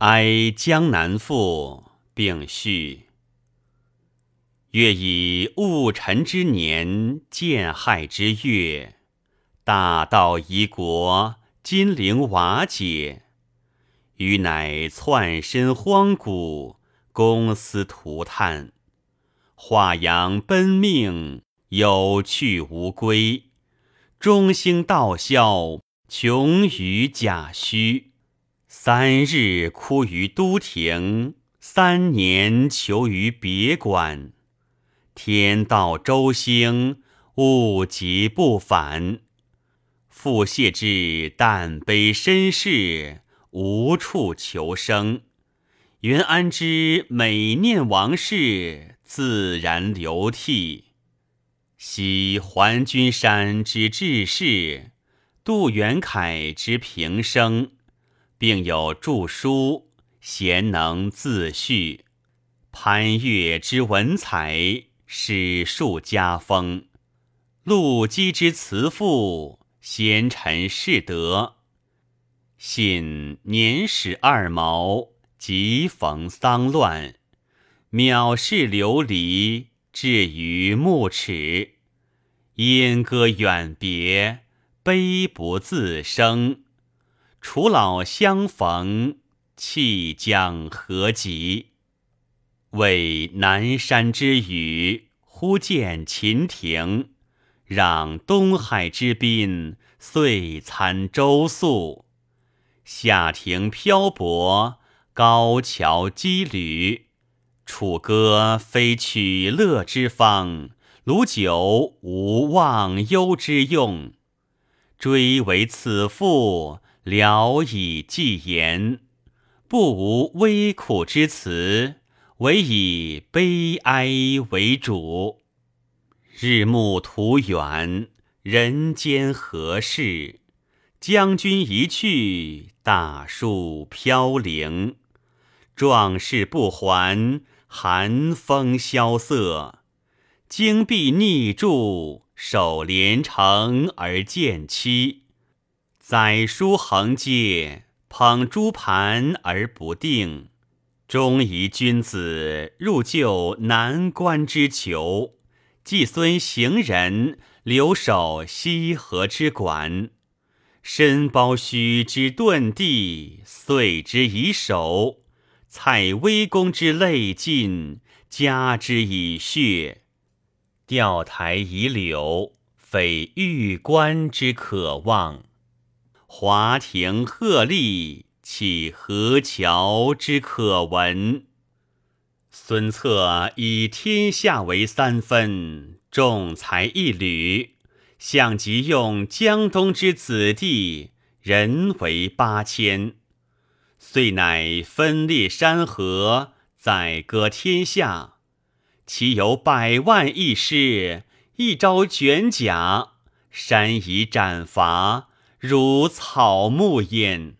哀江南赋，并序。月以戊辰之年，建亥之月，大道夷国，金陵瓦解。余乃窜身荒谷，公私涂炭。华阳奔命，有去无归。中兴道消，穷于假虚。三日哭于都亭，三年求于别馆。天道周兴，物极不返。复谢之但悲身世，无处求生。云安知每念往事，自然流涕。昔还君山之志士，杜元凯之平生，并有著书，贤能自序。潘岳之文采。史述家风，陆机之辞赋，贤臣士德。信年始二毛，即逢丧乱，藐视流离，至于暮齿。莺歌远别，悲不自生。楚老相逢，弃将何及？为南山之雨，忽见秦庭；让东海之滨，遂参周粟。下庭漂泊，高桥羁旅。楚歌非取乐之方，鲁酒无忘忧之用。追为此赋，聊以寄言，不无微苦之词。唯以悲哀为主。日暮途远，人间何事？将军一去，大树飘零。壮士不还，寒风萧瑟。荆壁逆柱，守连城而见期。载书横阶，捧珠盘而不定。忠仪君子入就难关之囚，季孙行人留守西河之馆，申包胥之遁地，遂之以首；蔡威公之泪尽，加之以血。钓台以柳，匪玉关之可望；华亭鹤唳。岂河桥之可闻？孙策以天下为三分，重才一旅，项籍用江东之子弟，人为八千，遂乃分裂山河，载歌天下。其有百万义师，一朝卷甲，山夷斩伐，如草木焉。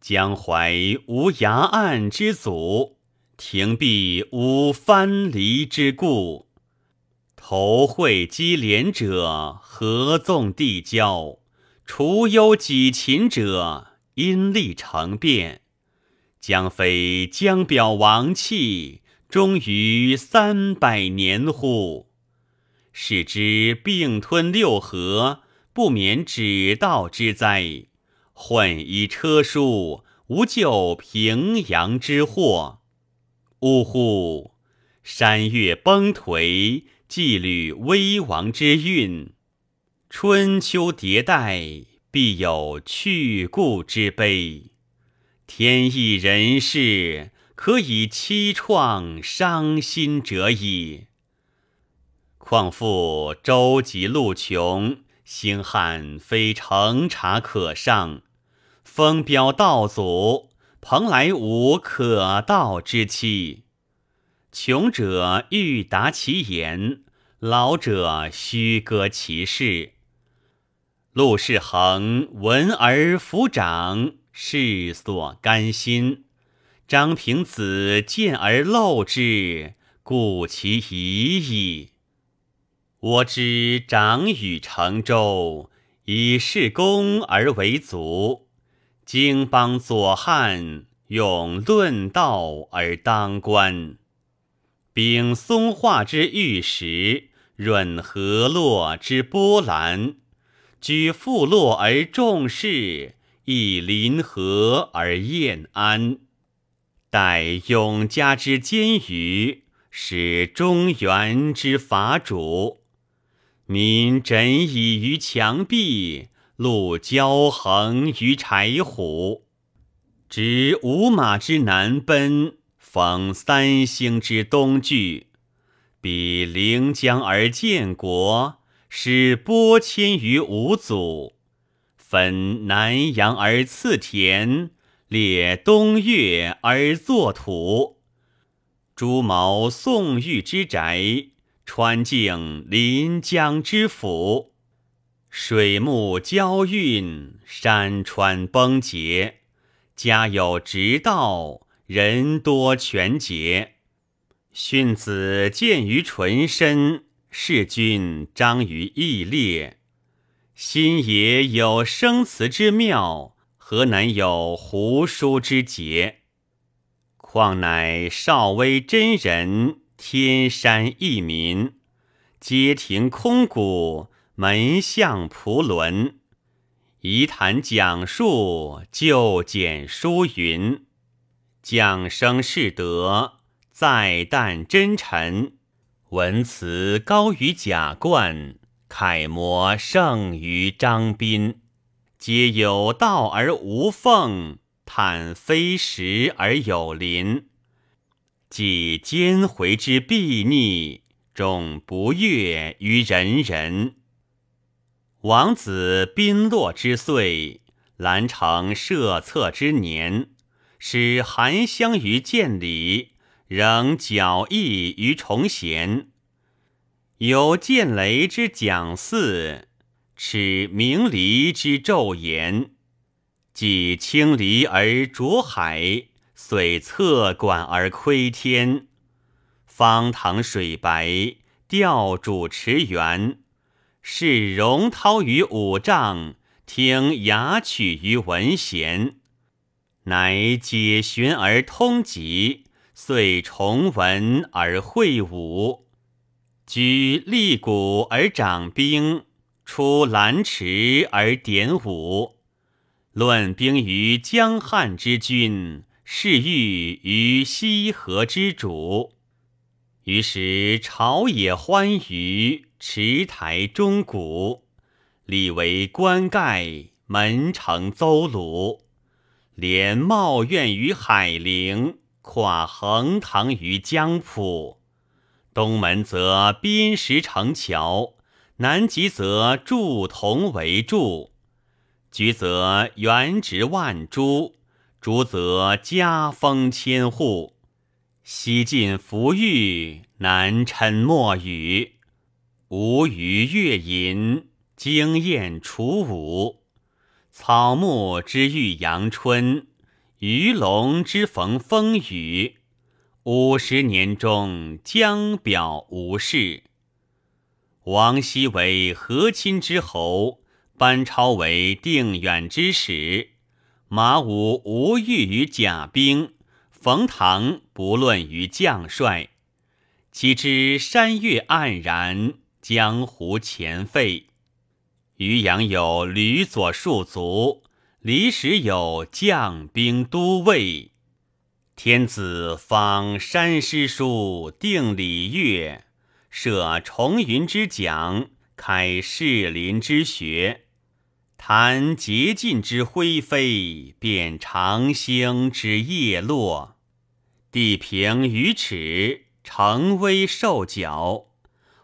江淮无崖岸之阻，亭壁无藩篱之固。投会稽连者，合纵递交；除忧己勤者，因利成变。将非江表王气，终于三百年乎？使之并吞六合，不免止道之灾。混一车书，无救平阳之祸。呜呼！山岳崩颓，纪律危亡之运。春秋迭代，必有去故之悲。天意人事，可以凄怆伤心者矣。况复舟楫路穷，星汉非乘茶可上。风飙道阻，蓬莱无可到之期。穷者欲达其言，老者须歌其事。陆士衡闻而抚掌，世所甘心；张平子见而陋之，故其已矣。我知长与成周，以事功而为足。经邦左汉，用论道而当官。秉松化之玉石，润河洛之波澜。举富洛而重士，以临河而宴安。待永嘉之监余，使中原之法主。民枕倚于墙壁，路交横于柴虎。执五马之南奔，逢三星之东聚。比临江而建国，使播迁于五祖。分南阳而赐田。列东岳而作土，朱毛宋玉之宅，川境临江之府，水木交运，山川崩竭，家有直道，人多全节。训子见于纯身，事君彰于义烈。心也有生辞之妙。何难有胡书之节？况乃少微真人，天山一民，街亭空谷，门巷仆伦，仪谈讲述，就简书云，讲生士德，再旦真臣，文辞高于贾冠，楷模胜于张斌。皆有道而无奉，叹非时而有邻。既奸回之必逆，众不悦于人人。王子宾落之岁，兰城设策之年，使韩香于建礼，仍矫意于崇贤。有见雷之讲祀。耻明离之昼言，既清离而浊海，遂侧管而窥天。方塘水白，钓主持圆，视荣涛于五丈，听雅曲于文弦。乃解玄而通极，遂重文而会武，居立鼓而掌兵。出兰池而点武，论兵于江汉之君，是欲于西河之主。于是朝野欢娱，池台钟鼓，立为官盖，门城邹鲁，连茂苑于海陵，跨横塘于江浦。东门则滨石城桥。南极则筑铜为柱，橘则原植万株，竹则家风千户。西晋浮玉，南陈墨雨，吴虞乐吟，惊艳楚舞。草木之遇阳春，鱼龙之逢风雨。五十年中，江表无事。王羲为和亲之侯，班超为定远之使，马武无欲于甲兵，冯唐不论于将帅。岂知山岳黯然，江湖前废。渔阳有吕左戍卒，离石有将兵都尉。天子方山师书，定礼乐。设重云之讲，开士林之学，谈洁尽之灰飞，辨长星之叶落。地平于尺，城威受角。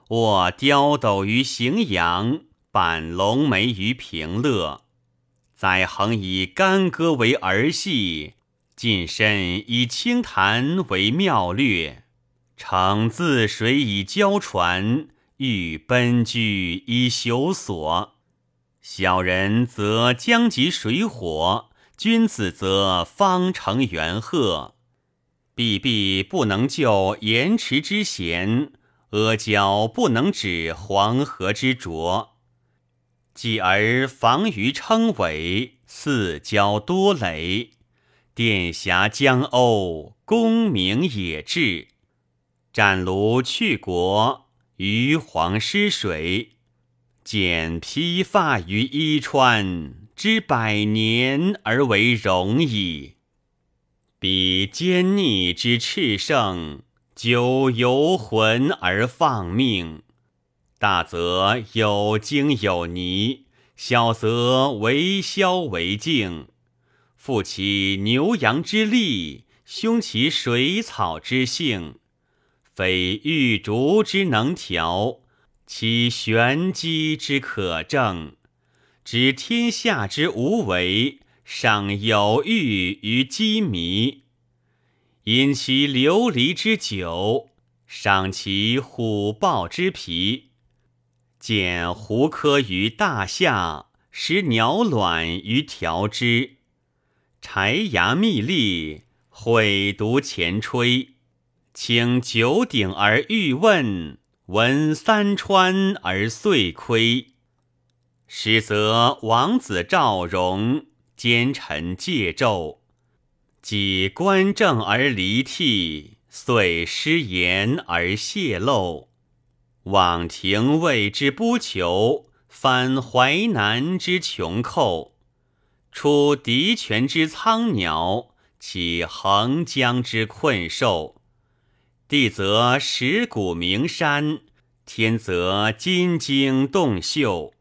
卧雕斗于荥阳，板龙眉于平乐。载衡以干戈为儿戏，近身以清谈为妙略。乘自水以交船，欲奔居以朽所。小人则将及水火，君子则方成元赫。必必不能救盐池之咸，阿胶不能止黄河之浊。继而防于称尾，四交多累，殿辖江鸥，功名也至。斩庐去国，余黄失水。剪披发于衣川，知百年而为荣矣。彼奸逆之炽盛，久游魂而放命。大则有精有泥，小则为消为静。负其牛羊之力，凶其水草之性，非玉竹之能调，其玄机之可证。知天下之无为，尚有欲于机迷；饮其琉璃之酒，赏其虎豹之皮。见狐科于大夏，食鸟卵于条之；柴牙密利，毁毒前吹。请九鼎而欲问，闻三川而遂亏。实则王子赵荣，奸臣借纣，即官政而离替，遂失言而泄露。往廷尉之不求，反淮南之穷寇；出敌权之苍鸟，起横江之困兽。地则石谷名山，天则金睛洞秀。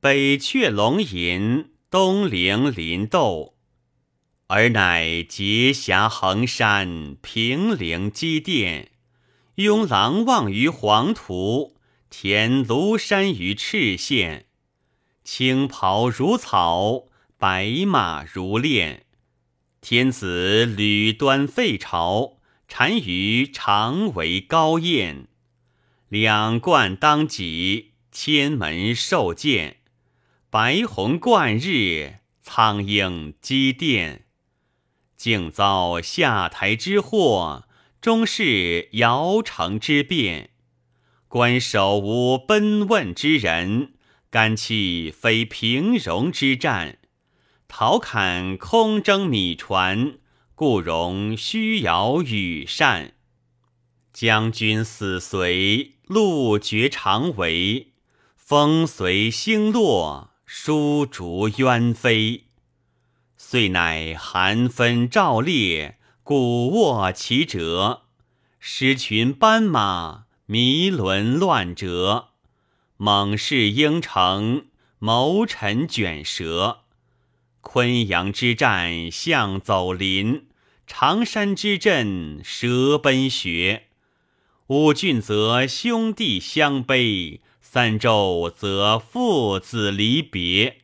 北阙龙吟，东陵麟斗，而乃结峡衡山，平陵积电。拥狼望于黄土，填庐山于赤县。青袍如草，白马如练。天子履端废朝，单于常为高宴。两冠当戟，千门受剑。白虹贯日，苍鹰击电。竟遭下台之祸。终是尧城之变，官守无奔问之人，干气非平戎之战。陶侃空征米船，故容虚摇羽扇。将军死随，路绝长围。风随星落，书竹鸢飞。遂乃寒分照烈。鼓卧其折，狮群斑马，迷轮乱折。猛士应城，谋臣卷舌。昆阳之战，象走林；常山之阵，蛇奔穴。五郡则兄弟相悲，三州则父子离别。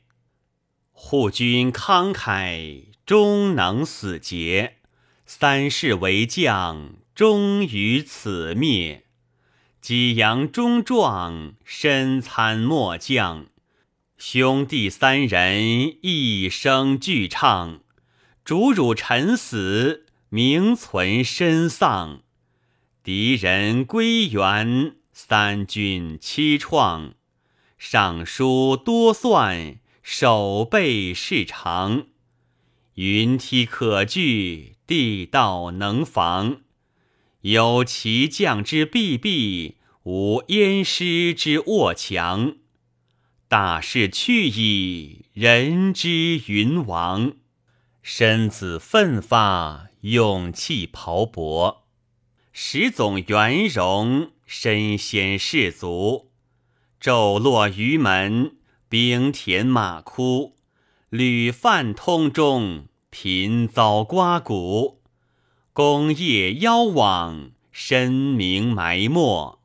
护军慷慨，终能死节。三世为将，终于此灭；济阳中壮，身参末将。兄弟三人，一声俱唱。主辱臣死，名存身丧。敌人归元，三军凄怆。尚书多算，守备事长。云梯可据。地道能防，有骑将之避避，无燕师之卧墙。大势去矣，人之云亡。身子奋发，勇气磅礴。始总圆融，身先士卒。骤落于门，兵填马窟，屡犯通中。频遭刮骨，功业夭亡，身名埋没。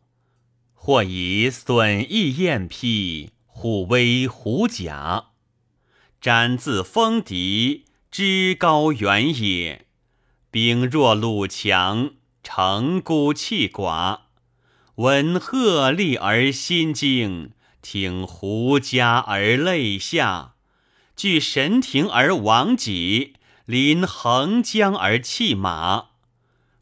或以损益厌辟，虎威虎甲，斩自封敌，知高远也。兵弱鲁强，城孤气寡。闻鹤唳而心惊，听胡笳而泪下。据神庭而亡己，临横江而弃马，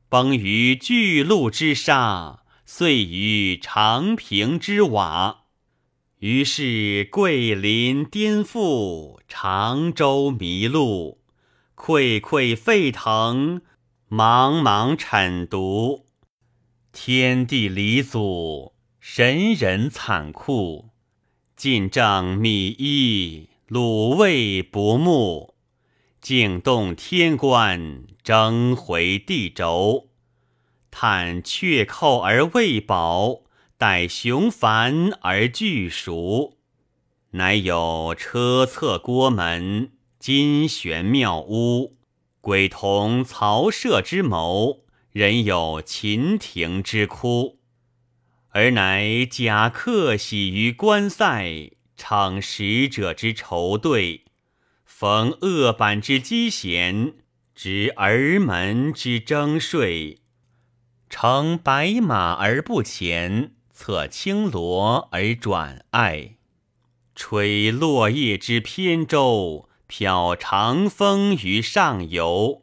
崩于巨鹿之沙，碎于长平之瓦。于是桂林颠覆，常州迷路，溃溃沸腾，茫茫铲毒。天地离祖，神人惨酷。晋正米衣，鲁卫不睦。惊动天官，征回地轴。叹却寇而未保，待雄繁而惧蜀。乃有车侧郭门，金悬庙屋。鬼同曹舍之谋，人有秦庭之哭。而乃假客喜于关塞，逞使者之仇对。逢恶板之积贤，执儿门之征税。乘白马而不前，策青罗而转爱。吹落叶之扁舟，漂长风于上游。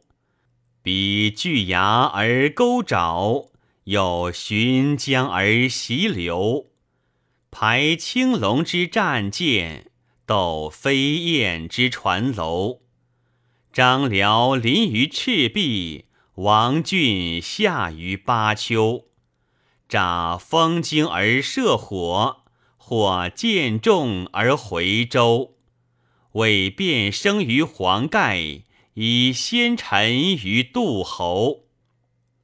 比巨崖而钩爪，有寻江而习流。排青龙之战舰，斗飞燕之船楼。张辽临于赤壁，王浚下于巴丘。诈风惊而射火。或见重而回舟，为变生于黄盖，以先臣于杜侯。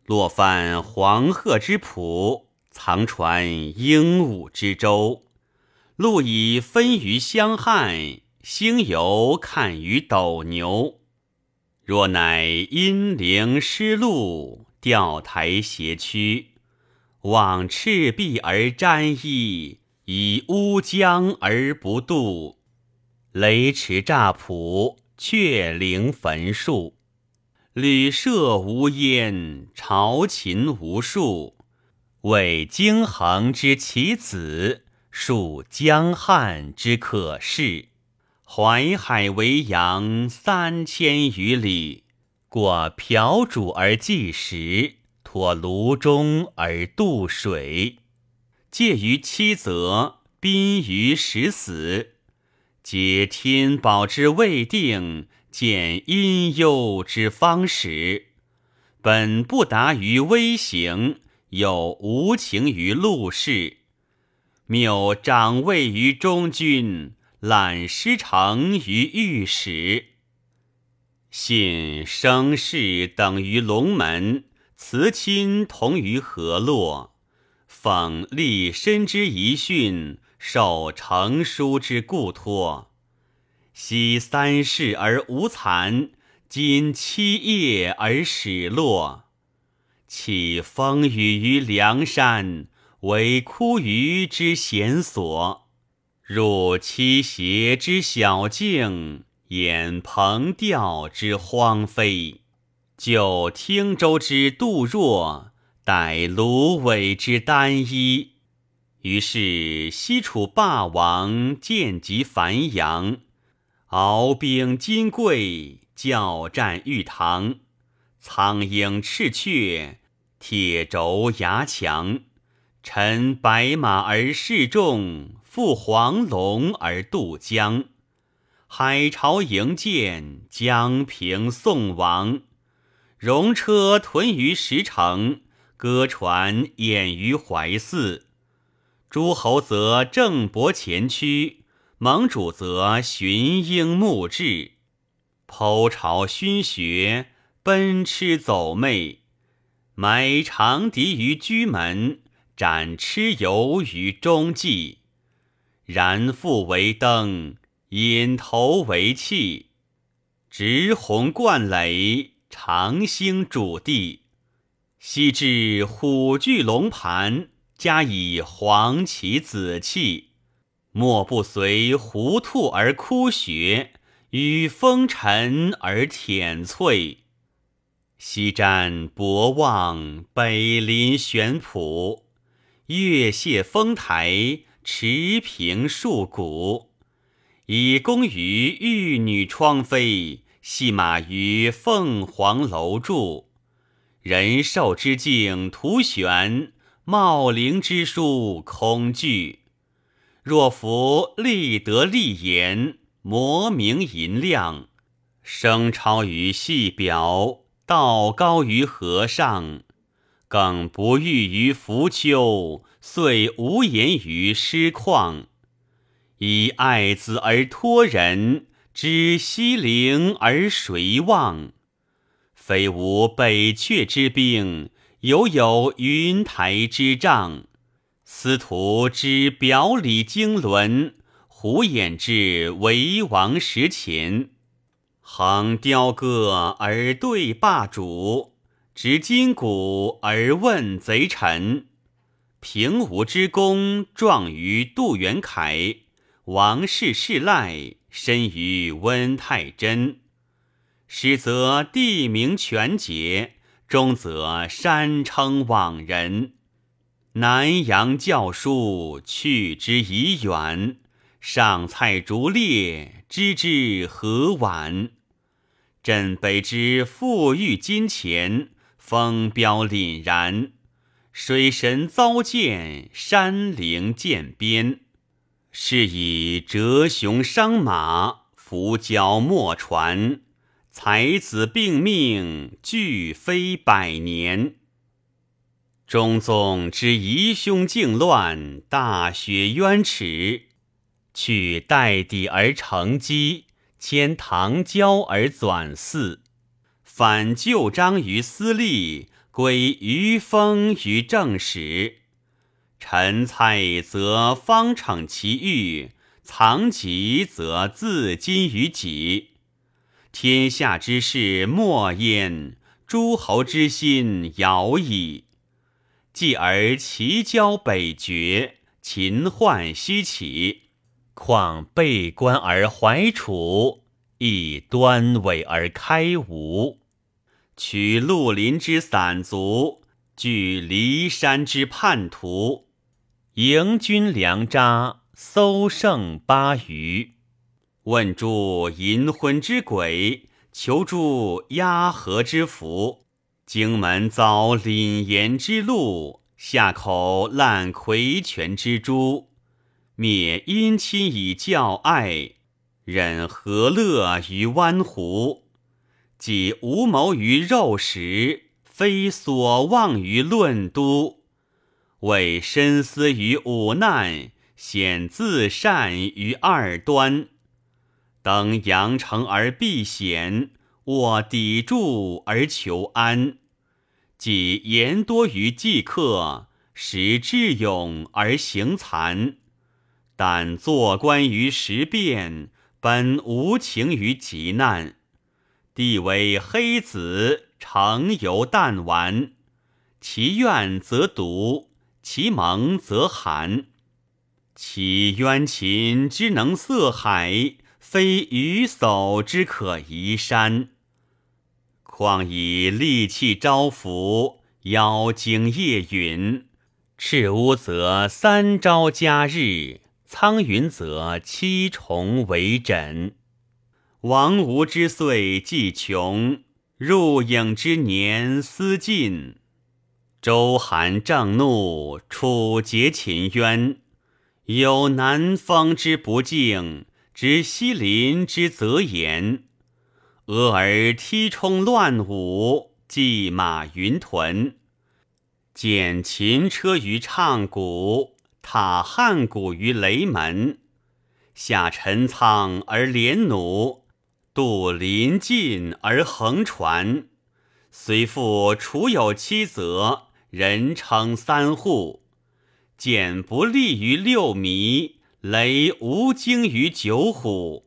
落泛黄鹤之浦，藏船鹦鹉之洲。路以分于相汉，星游看于斗牛。若乃阴灵失路，钓台斜曲，往赤壁而沾衣。以乌江而不渡，雷池乍浦，却灵焚树。旅舍无烟，朝秦无数。为京衡之其子，述江汉之可视。淮海为阳三千余里，过瓢渚而济时，托庐中而渡水。介于七则，宾于十死，皆天宝之未定，见阴幽之方始。本不达于微行，有无情于陆氏。谬长位于中军，揽师承于御史。信生事等于龙门，辞亲同于河洛。讽立身之遗训，受成书之故托。昔三世而无残，今七业而始落。起风雨于梁山，为枯鱼之闲所；入七邪之小径，掩蓬钓之荒飞。就汀州之杜若。逮芦苇之单衣，于是西楚霸王见及樊阳，敖兵金贵，教战玉堂，苍鹰赤雀，铁轴牙强。乘白马而示众，赴黄龙而渡江。海潮迎舰，江平送王。戎车屯于石城。歌船掩于怀寺，诸侯则正伯前驱，盟主则寻鹰牧志，剖巢熏穴，奔驰走媚，埋长笛于居门，斩蚩尤于中际，燃腹为灯，引头为器，直鸿贯垒，长星主地。昔至虎踞龙盘，加以黄旗紫气，莫不随狐兔而枯穴，与风尘而舔翠。西瞻博望，北临玄圃，月泄峰台，池平树谷，以供于玉女窗扉，戏马于凤凰楼柱。人寿之境图玄，茂陵之书空惧。若夫立德立言，摩明银亮，声超于细表，道高于和上，更不遇于浮丘，遂无言于诗旷。以爱子而托人，知西陵而谁望？非吾北阙之兵，犹有云台之仗。司徒之表里经纶，胡偃之为王时秦。横雕戈而对霸主，执金鼓而问贼臣。平吴之功，壮于杜元凯；王室世赖，身于温太真。始则地名全节，终则山称往人。南阳教书，去之已远；上蔡逐猎，知之何晚？镇北之富裕金钱，风标凛然；水神遭见，山陵见边。是以折雄伤马，伏蛟没船，才子并命，俱非百年。中宗之疑凶靖乱，大雪冤耻，去代底而成基，迁唐郊而转祀，反旧章于私立，归余风于正史。臣蔡则方逞其欲，藏疾则自矜于己。天下之事莫焉，诸侯之心摇矣。继而齐交北绝，秦患西起，况背关而怀楚，亦端尾而开吴，取陆林之散卒，据骊山之叛徒，迎军粮渣，搜胜巴渝，问诸淫昏之鬼，求助压河之福。荆门遭凛炎之戮，下口滥魁权之珠，灭姻亲以教爱，忍何乐于湾湖？既无谋于肉食，非所望于论都。为深思于五难，显自善于二端。登阳城而避险。卧砥柱而求安，既言多于计客，使智勇而行残。但做官于时变，本无情于急难。地为黑子，常游弹丸。其怨则毒，其蒙则寒。其冤禽之能色海，非鱼叟之可移山。况以利器招福，邀景夜云。赤乌则三朝加日，苍云则七重为枕。王吴之岁既穷，入影之年思尽。周韩正怒，楚结秦冤。有南方之不敬，知西林之则言。俄而踢冲乱舞，骑马云屯，见秦车于唱鼓，踏汉鼓于雷门。下陈仓而连弩，渡临晋而横船。虽复楚有七则，人称三户。见不利于六迷，雷无惊于九虎。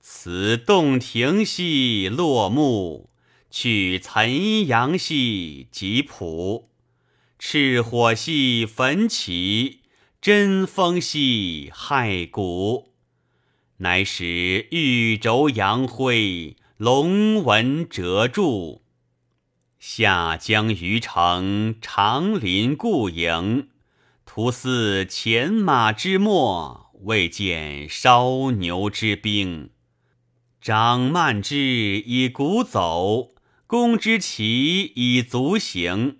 此洞庭兮落木，去岑阳兮吉浦，赤火兮焚起，真风兮害谷。乃使玉轴扬辉，龙纹折柱。下江于城，长林固营，徒似前马之末，未见烧牛之兵。长慢之以鼓走，攻之骑以足行。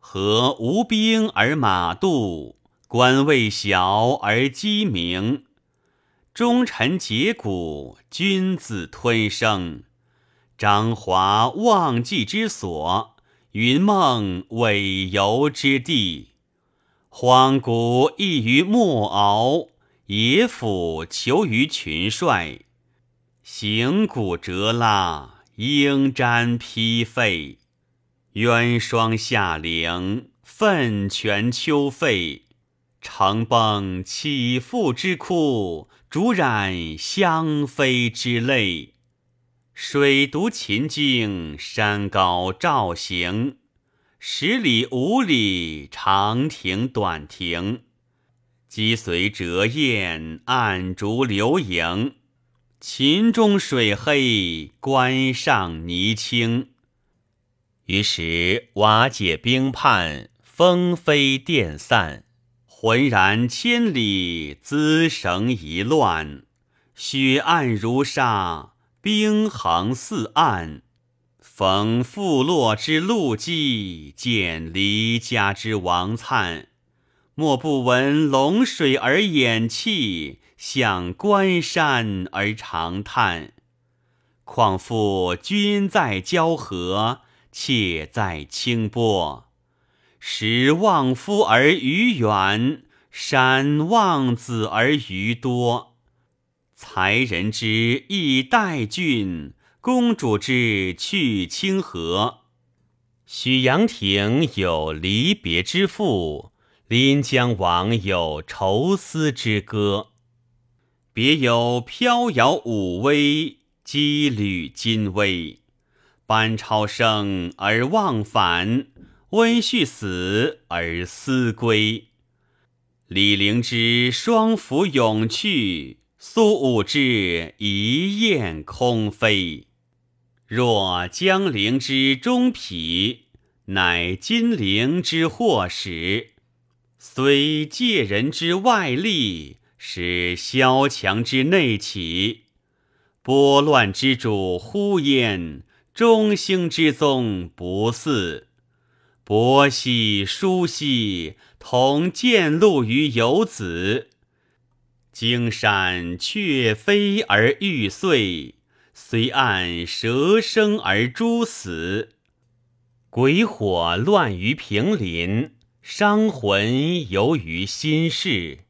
何无兵而马度？官位小而机明。忠臣节骨，君子吞声。张华忘记之所，云梦委游之地。荒谷异于莫敖，野府求于群帅。行骨折拉，应瞻披费。鸳霜下岭，奋泉秋沸。城崩起复之哭，竹染香妃之泪。水独秦径，山高照行。十里五里，长亭短亭。击随折雁，暗烛流萤。秦中水黑，关上泥青。于是瓦解兵叛，风飞电散。浑然千里，滋绳一乱，血暗如沙，兵横四岸。逢复落之陆绩，见离家之王粲。莫不闻龙水而掩泣，向关山而长叹。况复君在交河，妾在清波。时望夫而鱼远，山望子而鱼多。才人之意待郡，公主之去清河。许阳亭有离别之赋，临江王有愁思之歌。别有飘摇武威，羁旅金威。班超生而忘返。温煦死而思归，李陵之双服永去，苏武之一雁空飞。若江陵之中匹，乃金陵之祸始。虽借人之外力，使萧墙之内起。拨乱之主呼焉，中兴之宗不嗣。伯兮叔兮，同见禄于游子。荆山却飞而欲碎，虽岸蛇生而诸死。鬼火乱于平林，伤魂游于心事。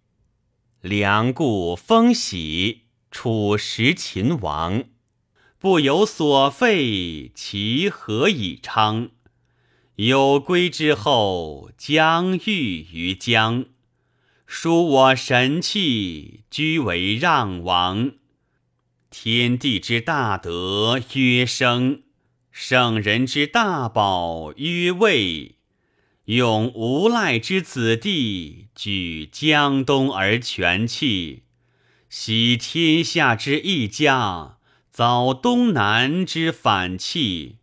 良故风喜，楚时秦王，不有所废，其何以昌？有归之后，将欲于江。属我神器，居为让王。天地之大德曰生，圣人之大宝曰位。用无赖之子弟，举江东而全弃；惜天下之一家，遭东南之反气。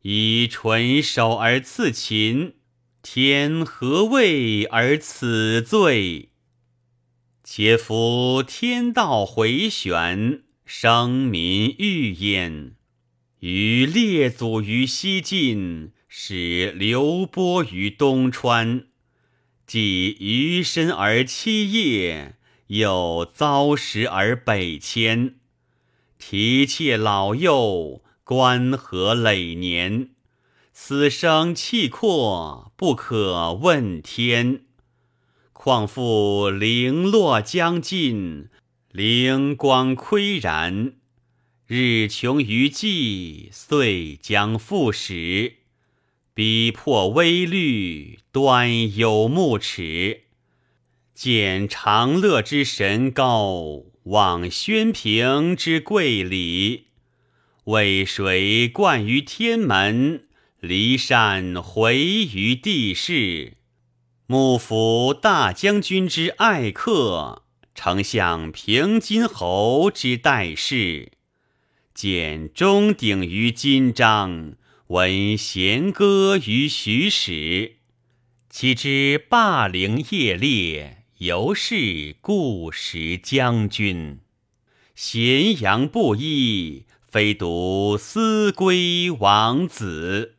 以纯手而刺秦，天何畏而此罪？且夫天道回旋，生民欲焉。于列祖于西晋，使流波于东川，既余身而七业，又遭时而北迁，提妾老幼。关河累年，死生契阔，不可问天。况复零落将尽，灵光岿然。日穷于际，岁将复始。逼迫微虑，端有目齿。见长乐之神高，望宣平之贵礼。为谁冠于天门？骊山回于地势。幕府大将军之爱客，丞相平津侯之待事。见钟鼎于金章，闻弦歌于徐史。岂知霸陵夜猎，犹是故时将军。咸阳布衣。非独思归王子。